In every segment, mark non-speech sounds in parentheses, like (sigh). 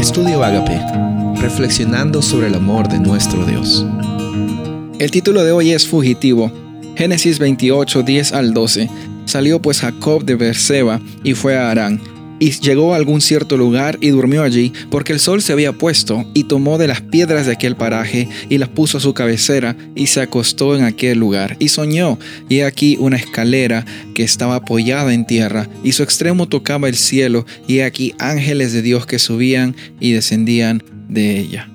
Estudio Agape, reflexionando sobre el amor de nuestro Dios. El título de hoy es Fugitivo. Génesis 28, 10 al 12. Salió pues Jacob de Berseba y fue a Arán y llegó a algún cierto lugar y durmió allí, porque el sol se había puesto, y tomó de las piedras de aquel paraje, y las puso a su cabecera, y se acostó en aquel lugar, y soñó, y aquí una escalera que estaba apoyada en tierra, y su extremo tocaba el cielo, y aquí ángeles de Dios que subían y descendían de ella.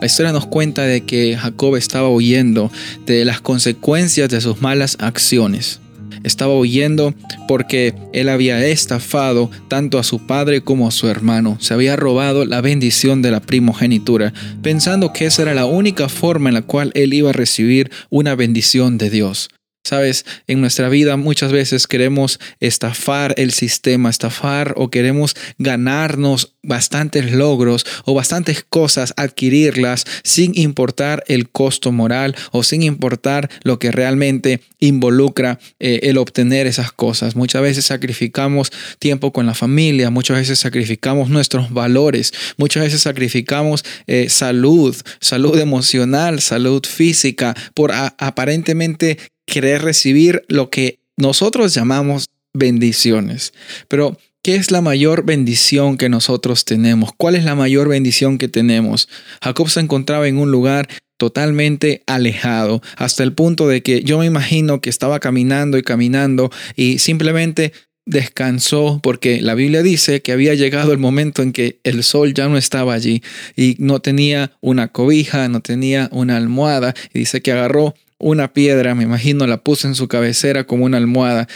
La historia nos cuenta de que Jacob estaba huyendo de las consecuencias de sus malas acciones estaba huyendo porque él había estafado tanto a su padre como a su hermano. Se había robado la bendición de la primogenitura, pensando que esa era la única forma en la cual él iba a recibir una bendición de Dios. Sabes, en nuestra vida muchas veces queremos estafar el sistema, estafar o queremos ganarnos bastantes logros o bastantes cosas, adquirirlas sin importar el costo moral o sin importar lo que realmente involucra eh, el obtener esas cosas. Muchas veces sacrificamos tiempo con la familia, muchas veces sacrificamos nuestros valores, muchas veces sacrificamos eh, salud, salud emocional, salud física por aparentemente querer recibir lo que nosotros llamamos bendiciones. Pero, ¿qué es la mayor bendición que nosotros tenemos? ¿Cuál es la mayor bendición que tenemos? Jacob se encontraba en un lugar totalmente alejado, hasta el punto de que yo me imagino que estaba caminando y caminando y simplemente descansó porque la Biblia dice que había llegado el momento en que el sol ya no estaba allí y no tenía una cobija, no tenía una almohada y dice que agarró una piedra, me imagino, la puso en su cabecera como una almohada.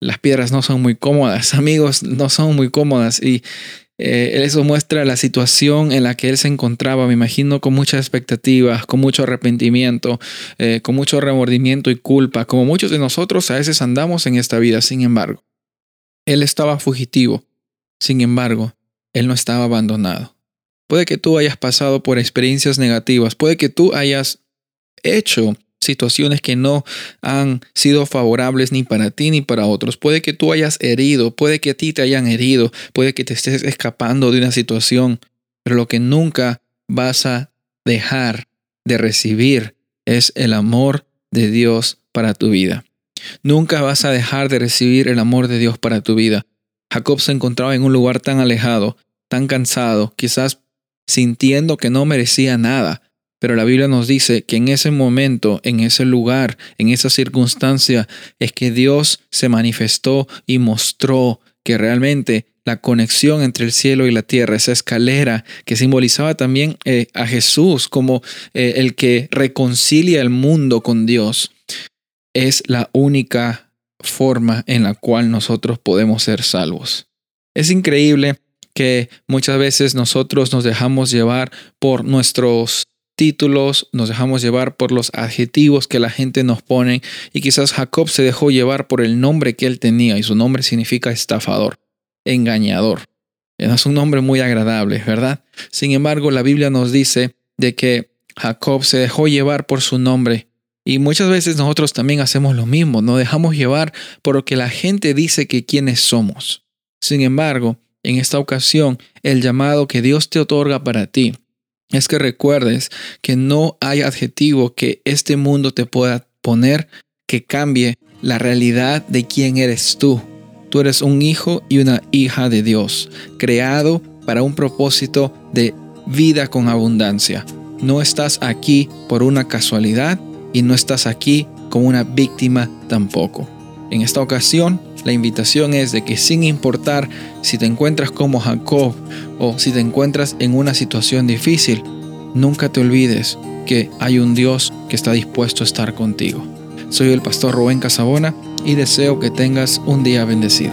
Las piedras no son muy cómodas, (laughs) amigos, no son muy cómodas y eh, eso muestra la situación en la que él se encontraba, me imagino, con muchas expectativas, con mucho arrepentimiento, eh, con mucho remordimiento y culpa, como muchos de nosotros a veces andamos en esta vida, sin embargo. Él estaba fugitivo, sin embargo, él no estaba abandonado. Puede que tú hayas pasado por experiencias negativas, puede que tú hayas hecho situaciones que no han sido favorables ni para ti ni para otros. Puede que tú hayas herido, puede que a ti te hayan herido, puede que te estés escapando de una situación, pero lo que nunca vas a dejar de recibir es el amor de Dios para tu vida. Nunca vas a dejar de recibir el amor de Dios para tu vida. Jacob se encontraba en un lugar tan alejado, tan cansado, quizás sintiendo que no merecía nada, pero la Biblia nos dice que en ese momento, en ese lugar, en esa circunstancia, es que Dios se manifestó y mostró que realmente la conexión entre el cielo y la tierra, esa escalera que simbolizaba también eh, a Jesús como eh, el que reconcilia el mundo con Dios, es la única forma en la cual nosotros podemos ser salvos. Es increíble que muchas veces nosotros nos dejamos llevar por nuestros títulos, nos dejamos llevar por los adjetivos que la gente nos pone y quizás Jacob se dejó llevar por el nombre que él tenía y su nombre significa estafador, engañador. Es un nombre muy agradable, ¿verdad? Sin embargo, la Biblia nos dice de que Jacob se dejó llevar por su nombre y muchas veces nosotros también hacemos lo mismo, nos dejamos llevar por lo que la gente dice que quienes somos. Sin embargo, en esta ocasión, el llamado que Dios te otorga para ti es que recuerdes que no hay adjetivo que este mundo te pueda poner que cambie la realidad de quién eres tú. Tú eres un hijo y una hija de Dios, creado para un propósito de vida con abundancia. No estás aquí por una casualidad y no estás aquí como una víctima tampoco. En esta ocasión, la invitación es de que sin importar si te encuentras como Jacob o si te encuentras en una situación difícil, nunca te olvides que hay un Dios que está dispuesto a estar contigo. Soy el pastor Rubén Casabona y deseo que tengas un día bendecido.